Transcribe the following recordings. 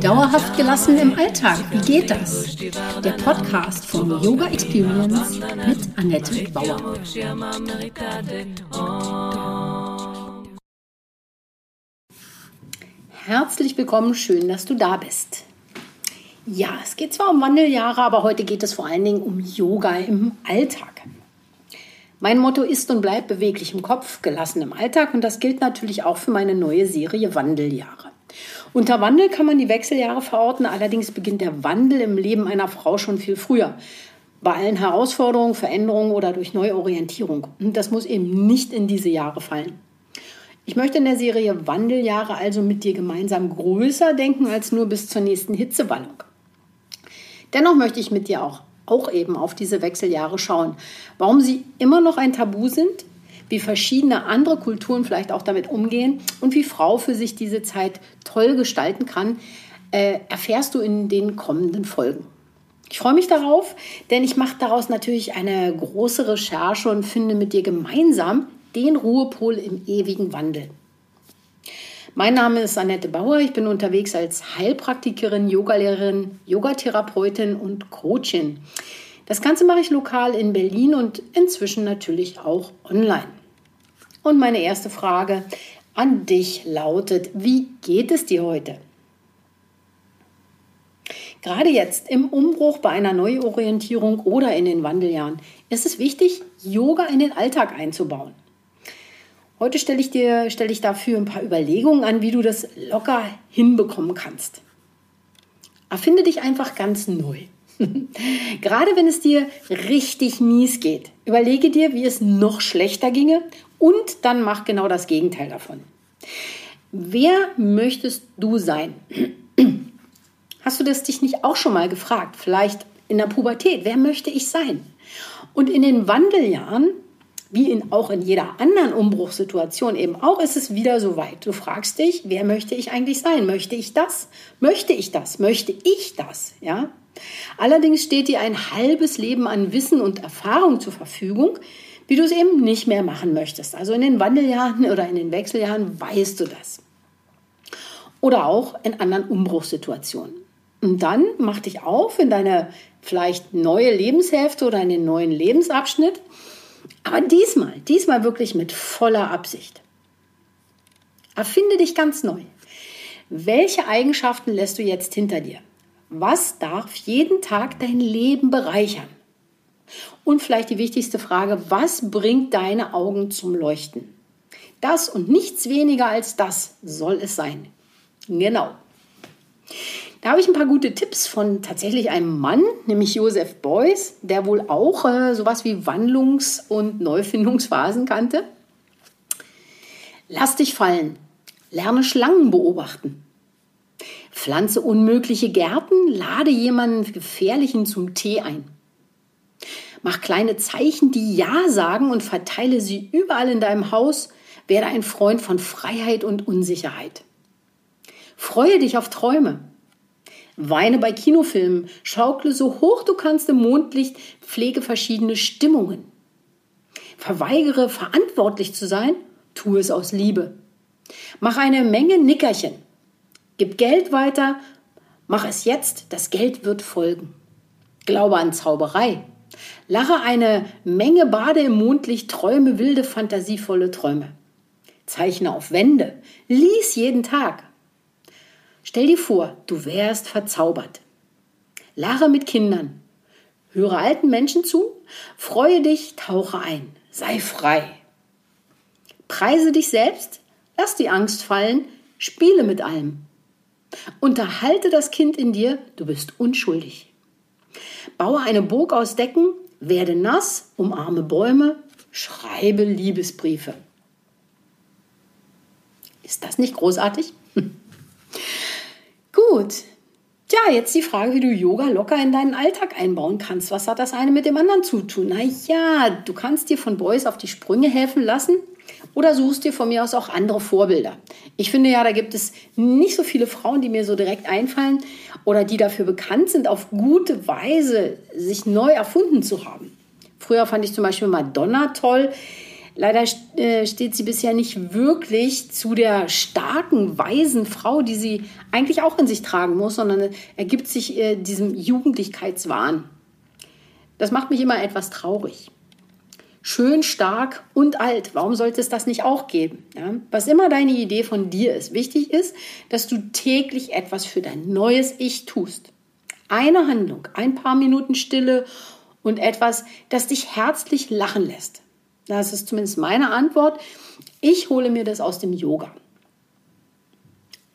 Dauerhaft gelassen im Alltag, wie geht das? Der Podcast von Yoga Experience mit Annette Bauer. Herzlich willkommen, schön, dass du da bist. Ja, es geht zwar um Wandeljahre, aber heute geht es vor allen Dingen um Yoga im Alltag. Mein Motto ist und bleibt beweglich im Kopf, gelassen im Alltag und das gilt natürlich auch für meine neue Serie Wandeljahre. Unter Wandel kann man die Wechseljahre verorten, allerdings beginnt der Wandel im Leben einer Frau schon viel früher. Bei allen Herausforderungen, Veränderungen oder durch Neuorientierung. Und das muss eben nicht in diese Jahre fallen. Ich möchte in der Serie Wandeljahre also mit dir gemeinsam größer denken als nur bis zur nächsten Hitzewallung. Dennoch möchte ich mit dir auch auch eben auf diese Wechseljahre schauen. Warum sie immer noch ein Tabu sind, wie verschiedene andere Kulturen vielleicht auch damit umgehen und wie Frau für sich diese Zeit toll gestalten kann, äh, erfährst du in den kommenden Folgen. Ich freue mich darauf, denn ich mache daraus natürlich eine große Recherche und finde mit dir gemeinsam den Ruhepol im ewigen Wandel. Mein Name ist Annette Bauer. Ich bin unterwegs als Heilpraktikerin, Yogalehrerin, Yogatherapeutin und Coachin. Das Ganze mache ich lokal in Berlin und inzwischen natürlich auch online. Und meine erste Frage an dich lautet, wie geht es dir heute? Gerade jetzt im Umbruch bei einer Neuorientierung oder in den Wandeljahren ist es wichtig, Yoga in den Alltag einzubauen. Heute stelle ich dir stelle ich dafür ein paar Überlegungen an, wie du das locker hinbekommen kannst. Erfinde dich einfach ganz neu. Gerade wenn es dir richtig mies geht, überlege dir, wie es noch schlechter ginge und dann mach genau das Gegenteil davon. Wer möchtest du sein? Hast du das dich nicht auch schon mal gefragt? Vielleicht in der Pubertät, wer möchte ich sein? Und in den Wandeljahren wie in, auch in jeder anderen Umbruchssituation eben auch, ist es wieder so weit. Du fragst dich, wer möchte ich eigentlich sein? Möchte ich das? Möchte ich das? Möchte ich das? Ja? Allerdings steht dir ein halbes Leben an Wissen und Erfahrung zur Verfügung, wie du es eben nicht mehr machen möchtest. Also in den Wandeljahren oder in den Wechseljahren weißt du das. Oder auch in anderen Umbruchssituationen. Und dann mach dich auf in deine vielleicht neue Lebenshälfte oder in den neuen Lebensabschnitt aber diesmal, diesmal wirklich mit voller Absicht. Erfinde dich ganz neu. Welche Eigenschaften lässt du jetzt hinter dir? Was darf jeden Tag dein Leben bereichern? Und vielleicht die wichtigste Frage, was bringt deine Augen zum Leuchten? Das und nichts weniger als das soll es sein. Genau. Da habe ich ein paar gute Tipps von tatsächlich einem Mann, nämlich Joseph Beuys, der wohl auch äh, sowas wie Wandlungs- und Neufindungsphasen kannte. Lass dich fallen. Lerne Schlangen beobachten. Pflanze unmögliche Gärten, lade jemanden Gefährlichen zum Tee ein. Mach kleine Zeichen, die Ja sagen und verteile sie überall in deinem Haus. Werde ein Freund von Freiheit und Unsicherheit. Freue dich auf Träume. Weine bei Kinofilmen, schaukle so hoch du kannst im Mondlicht, pflege verschiedene Stimmungen. Verweigere verantwortlich zu sein, tu es aus Liebe. Mach eine Menge Nickerchen. Gib Geld weiter, mach es jetzt, das Geld wird folgen. Glaube an Zauberei. Lache eine Menge Bade im Mondlicht, träume wilde, fantasievolle Träume. Zeichne auf Wände, lies jeden Tag, Stell dir vor, du wärst verzaubert. Lache mit Kindern. Höre alten Menschen zu. Freue dich, tauche ein. Sei frei. Preise dich selbst. Lass die Angst fallen. Spiele mit allem. Unterhalte das Kind in dir. Du bist unschuldig. Baue eine Burg aus Decken. Werde nass. Umarme Bäume. Schreibe Liebesbriefe. Ist das nicht großartig? Gut. Ja, jetzt die Frage, wie du Yoga locker in deinen Alltag einbauen kannst. Was hat das eine mit dem anderen zu tun? Na ja, du kannst dir von Boys auf die Sprünge helfen lassen oder suchst dir von mir aus auch andere Vorbilder. Ich finde ja, da gibt es nicht so viele Frauen, die mir so direkt einfallen oder die dafür bekannt sind, auf gute Weise sich neu erfunden zu haben. Früher fand ich zum Beispiel Madonna toll. Leider äh, steht sie bisher nicht wirklich zu der starken, weisen Frau, die sie eigentlich auch in sich tragen muss, sondern ergibt sich äh, diesem Jugendlichkeitswahn. Das macht mich immer etwas traurig. Schön, stark und alt. Warum sollte es das nicht auch geben? Ja? Was immer deine Idee von dir ist. Wichtig ist, dass du täglich etwas für dein neues Ich tust. Eine Handlung, ein paar Minuten Stille und etwas, das dich herzlich lachen lässt. Das ist zumindest meine Antwort. Ich hole mir das aus dem Yoga.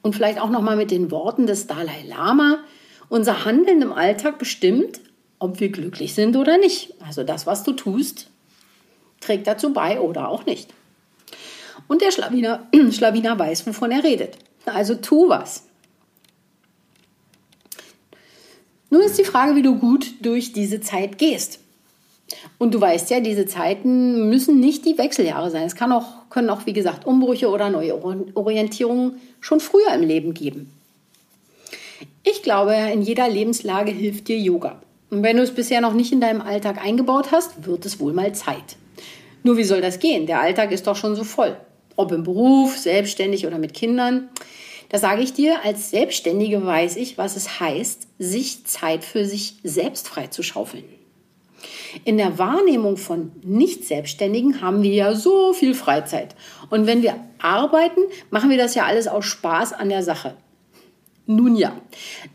Und vielleicht auch noch mal mit den Worten des Dalai Lama. Unser Handeln im Alltag bestimmt, ob wir glücklich sind oder nicht. Also das, was du tust, trägt dazu bei oder auch nicht. Und der Schlawiner, Schlawiner weiß, wovon er redet. Also tu was. Nun ist die Frage, wie du gut durch diese Zeit gehst. Und du weißt ja, diese Zeiten müssen nicht die Wechseljahre sein. Es kann auch, können auch, wie gesagt, Umbrüche oder neue Orientierungen schon früher im Leben geben. Ich glaube, in jeder Lebenslage hilft dir Yoga. Und wenn du es bisher noch nicht in deinem Alltag eingebaut hast, wird es wohl mal Zeit. Nur wie soll das gehen? Der Alltag ist doch schon so voll. Ob im Beruf, selbstständig oder mit Kindern. Da sage ich dir, als Selbstständige weiß ich, was es heißt, sich Zeit für sich selbst freizuschaufeln. In der Wahrnehmung von Nicht-Selbstständigen haben wir ja so viel Freizeit. Und wenn wir arbeiten, machen wir das ja alles aus Spaß an der Sache. Nun ja,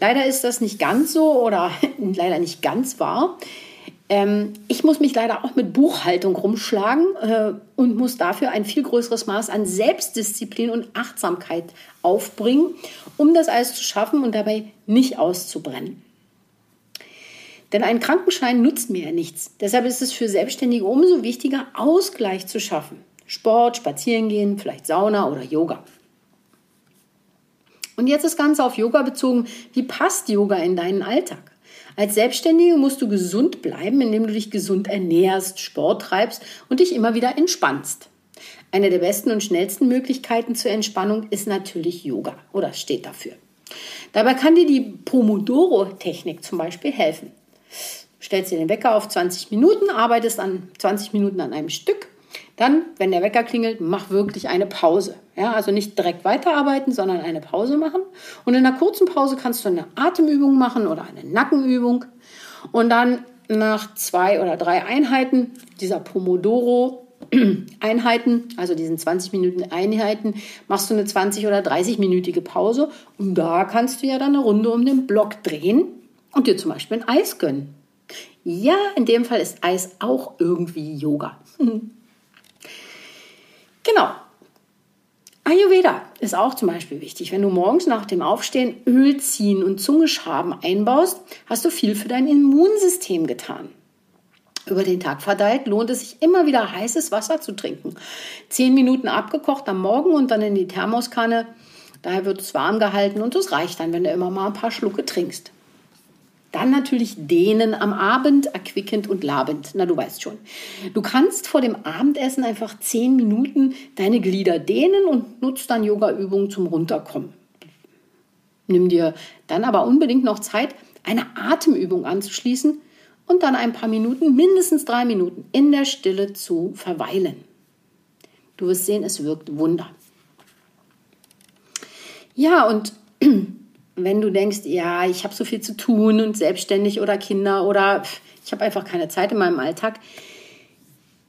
leider ist das nicht ganz so oder leider nicht ganz wahr. Ähm, ich muss mich leider auch mit Buchhaltung rumschlagen äh, und muss dafür ein viel größeres Maß an Selbstdisziplin und Achtsamkeit aufbringen, um das alles zu schaffen und dabei nicht auszubrennen. Denn ein Krankenschein nutzt mir ja nichts. Deshalb ist es für Selbstständige umso wichtiger, Ausgleich zu schaffen. Sport, Spazierengehen, vielleicht Sauna oder Yoga. Und jetzt das Ganze auf Yoga bezogen. Wie passt Yoga in deinen Alltag? Als Selbstständige musst du gesund bleiben, indem du dich gesund ernährst, Sport treibst und dich immer wieder entspannst. Eine der besten und schnellsten Möglichkeiten zur Entspannung ist natürlich Yoga oder steht dafür. Dabei kann dir die Pomodoro-Technik zum Beispiel helfen. Stellst dir den Wecker auf 20 Minuten, arbeitest an 20 Minuten an einem Stück. Dann, wenn der Wecker klingelt, mach wirklich eine Pause. Ja, also nicht direkt weiterarbeiten, sondern eine Pause machen. Und in einer kurzen Pause kannst du eine Atemübung machen oder eine Nackenübung. Und dann nach zwei oder drei Einheiten dieser Pomodoro Einheiten, also diesen 20 Minuten Einheiten, machst du eine 20 oder 30-minütige Pause und da kannst du ja dann eine Runde um den Block drehen und dir zum Beispiel ein Eis gönnen. Ja, in dem Fall ist Eis auch irgendwie Yoga. Genau, Ayurveda ist auch zum Beispiel wichtig. Wenn du morgens nach dem Aufstehen Öl ziehen und Zungeschaben einbaust, hast du viel für dein Immunsystem getan. Über den Tag verteilt lohnt es sich immer wieder heißes Wasser zu trinken. Zehn Minuten abgekocht am Morgen und dann in die Thermoskanne. Daher wird es warm gehalten und es reicht dann, wenn du immer mal ein paar Schlucke trinkst. Dann natürlich dehnen am Abend, erquickend und labend. Na, du weißt schon. Du kannst vor dem Abendessen einfach zehn Minuten deine Glieder dehnen und nutzt dann Yoga-Übungen zum Runterkommen. Nimm dir dann aber unbedingt noch Zeit, eine Atemübung anzuschließen und dann ein paar Minuten, mindestens drei Minuten, in der Stille zu verweilen. Du wirst sehen, es wirkt Wunder. Ja, und wenn du denkst, ja, ich habe so viel zu tun und selbstständig oder Kinder oder ich habe einfach keine Zeit in meinem Alltag,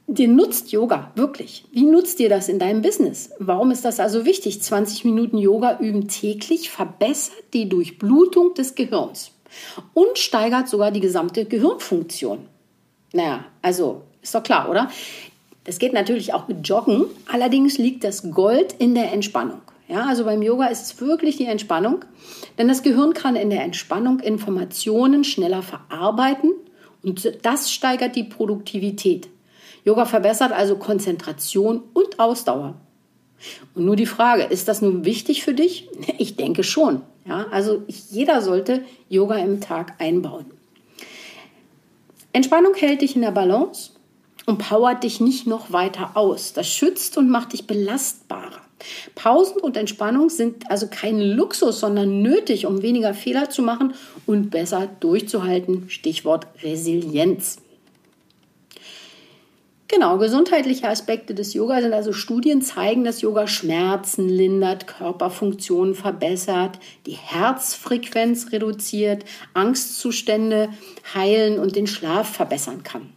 dir nutzt Yoga wirklich. Wie nutzt dir das in deinem Business? Warum ist das also wichtig? 20 Minuten Yoga üben täglich verbessert die Durchblutung des Gehirns und steigert sogar die gesamte Gehirnfunktion. Naja, also ist doch klar, oder? Das geht natürlich auch mit Joggen, allerdings liegt das Gold in der Entspannung. Ja, also beim Yoga ist es wirklich die Entspannung, denn das Gehirn kann in der Entspannung Informationen schneller verarbeiten und das steigert die Produktivität. Yoga verbessert also Konzentration und Ausdauer. Und nur die Frage, ist das nun wichtig für dich? Ich denke schon. Ja, also jeder sollte Yoga im Tag einbauen. Entspannung hält dich in der Balance und powert dich nicht noch weiter aus. Das schützt und macht dich belastbarer. Pausen und Entspannung sind also kein Luxus, sondern nötig, um weniger Fehler zu machen und besser durchzuhalten. Stichwort Resilienz. Genau, gesundheitliche Aspekte des Yoga sind also Studien zeigen, dass Yoga Schmerzen lindert, Körperfunktionen verbessert, die Herzfrequenz reduziert, Angstzustände heilen und den Schlaf verbessern kann.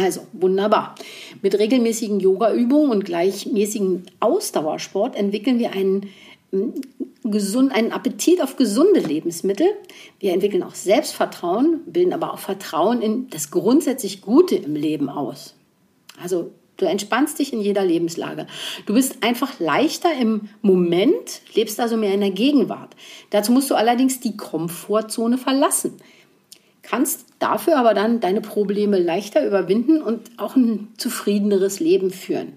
Also wunderbar. Mit regelmäßigen Yogaübungen und gleichmäßigen Ausdauersport entwickeln wir einen, mm, gesund, einen Appetit auf gesunde Lebensmittel. Wir entwickeln auch Selbstvertrauen, bilden aber auch Vertrauen in das grundsätzlich Gute im Leben aus. Also du entspannst dich in jeder Lebenslage. Du bist einfach leichter im Moment, lebst also mehr in der Gegenwart. Dazu musst du allerdings die Komfortzone verlassen. Kannst dafür aber dann deine Probleme leichter überwinden und auch ein zufriedeneres Leben führen.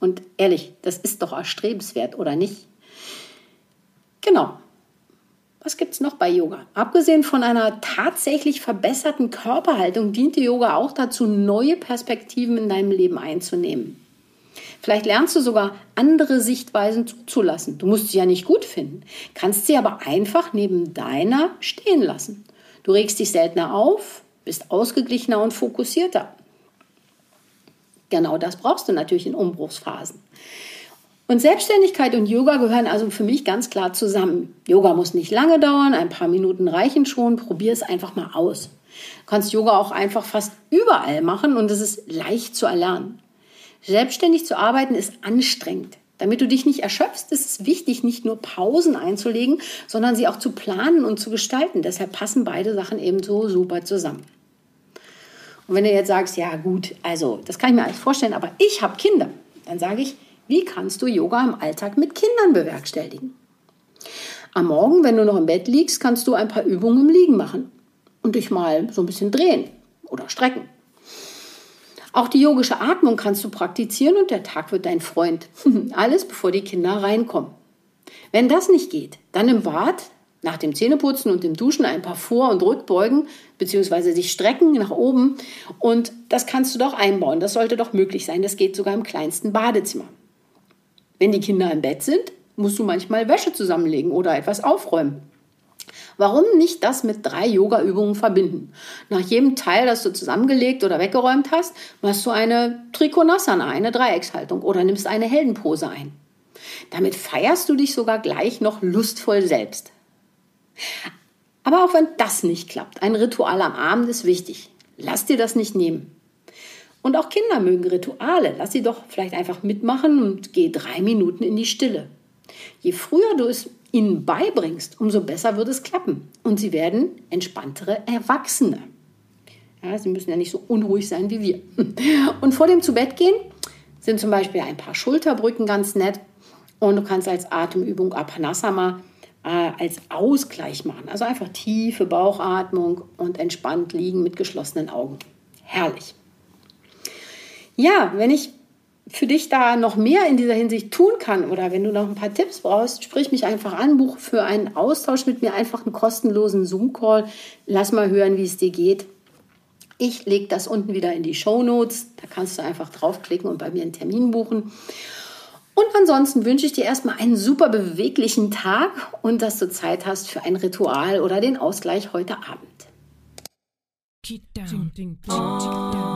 Und ehrlich, das ist doch erstrebenswert, oder nicht? Genau. Was gibt es noch bei Yoga? Abgesehen von einer tatsächlich verbesserten Körperhaltung dient die Yoga auch dazu, neue Perspektiven in deinem Leben einzunehmen. Vielleicht lernst du sogar andere Sichtweisen zuzulassen. Du musst sie ja nicht gut finden, kannst sie aber einfach neben deiner stehen lassen. Du regst dich seltener auf, bist ausgeglichener und fokussierter. Genau das brauchst du natürlich in Umbruchsphasen. Und Selbstständigkeit und Yoga gehören also für mich ganz klar zusammen. Yoga muss nicht lange dauern, ein paar Minuten reichen schon. Probier es einfach mal aus. Du kannst Yoga auch einfach fast überall machen und es ist leicht zu erlernen. Selbstständig zu arbeiten ist anstrengend. Damit du dich nicht erschöpfst, ist es wichtig, nicht nur Pausen einzulegen, sondern sie auch zu planen und zu gestalten. Deshalb passen beide Sachen eben so super zusammen. Und wenn du jetzt sagst, ja gut, also das kann ich mir alles vorstellen, aber ich habe Kinder, dann sage ich, wie kannst du Yoga im Alltag mit Kindern bewerkstelligen? Am Morgen, wenn du noch im Bett liegst, kannst du ein paar Übungen im Liegen machen und dich mal so ein bisschen drehen oder strecken. Auch die yogische Atmung kannst du praktizieren und der Tag wird dein Freund. Alles bevor die Kinder reinkommen. Wenn das nicht geht, dann im Bad nach dem Zähneputzen und dem Duschen ein paar Vor- und Rückbeugen bzw. sich strecken nach oben und das kannst du doch einbauen. Das sollte doch möglich sein. Das geht sogar im kleinsten Badezimmer. Wenn die Kinder im Bett sind, musst du manchmal Wäsche zusammenlegen oder etwas aufräumen. Warum nicht das mit drei Yoga-Übungen verbinden? Nach jedem Teil, das du zusammengelegt oder weggeräumt hast, machst du eine Trikonasana, eine Dreieckshaltung oder nimmst eine Heldenpose ein. Damit feierst du dich sogar gleich noch lustvoll selbst. Aber auch wenn das nicht klappt, ein Ritual am Abend ist wichtig. Lass dir das nicht nehmen. Und auch Kinder mögen Rituale. Lass sie doch vielleicht einfach mitmachen und geh drei Minuten in die Stille. Je früher du es ihnen beibringst, umso besser wird es klappen. Und sie werden entspanntere Erwachsene. Ja, sie müssen ja nicht so unruhig sein wie wir. Und vor dem Zubettgehen sind zum Beispiel ein paar Schulterbrücken ganz nett. Und du kannst als Atemübung Apanasama äh, als Ausgleich machen. Also einfach tiefe Bauchatmung und entspannt liegen mit geschlossenen Augen. Herrlich. Ja, wenn ich für dich da noch mehr in dieser Hinsicht tun kann oder wenn du noch ein paar Tipps brauchst, sprich mich einfach an, buch für einen Austausch mit mir einfach einen kostenlosen Zoom-Call. Lass mal hören, wie es dir geht. Ich lege das unten wieder in die Show Notes. Da kannst du einfach draufklicken und bei mir einen Termin buchen. Und ansonsten wünsche ich dir erstmal einen super beweglichen Tag und dass du Zeit hast für ein Ritual oder den Ausgleich heute Abend.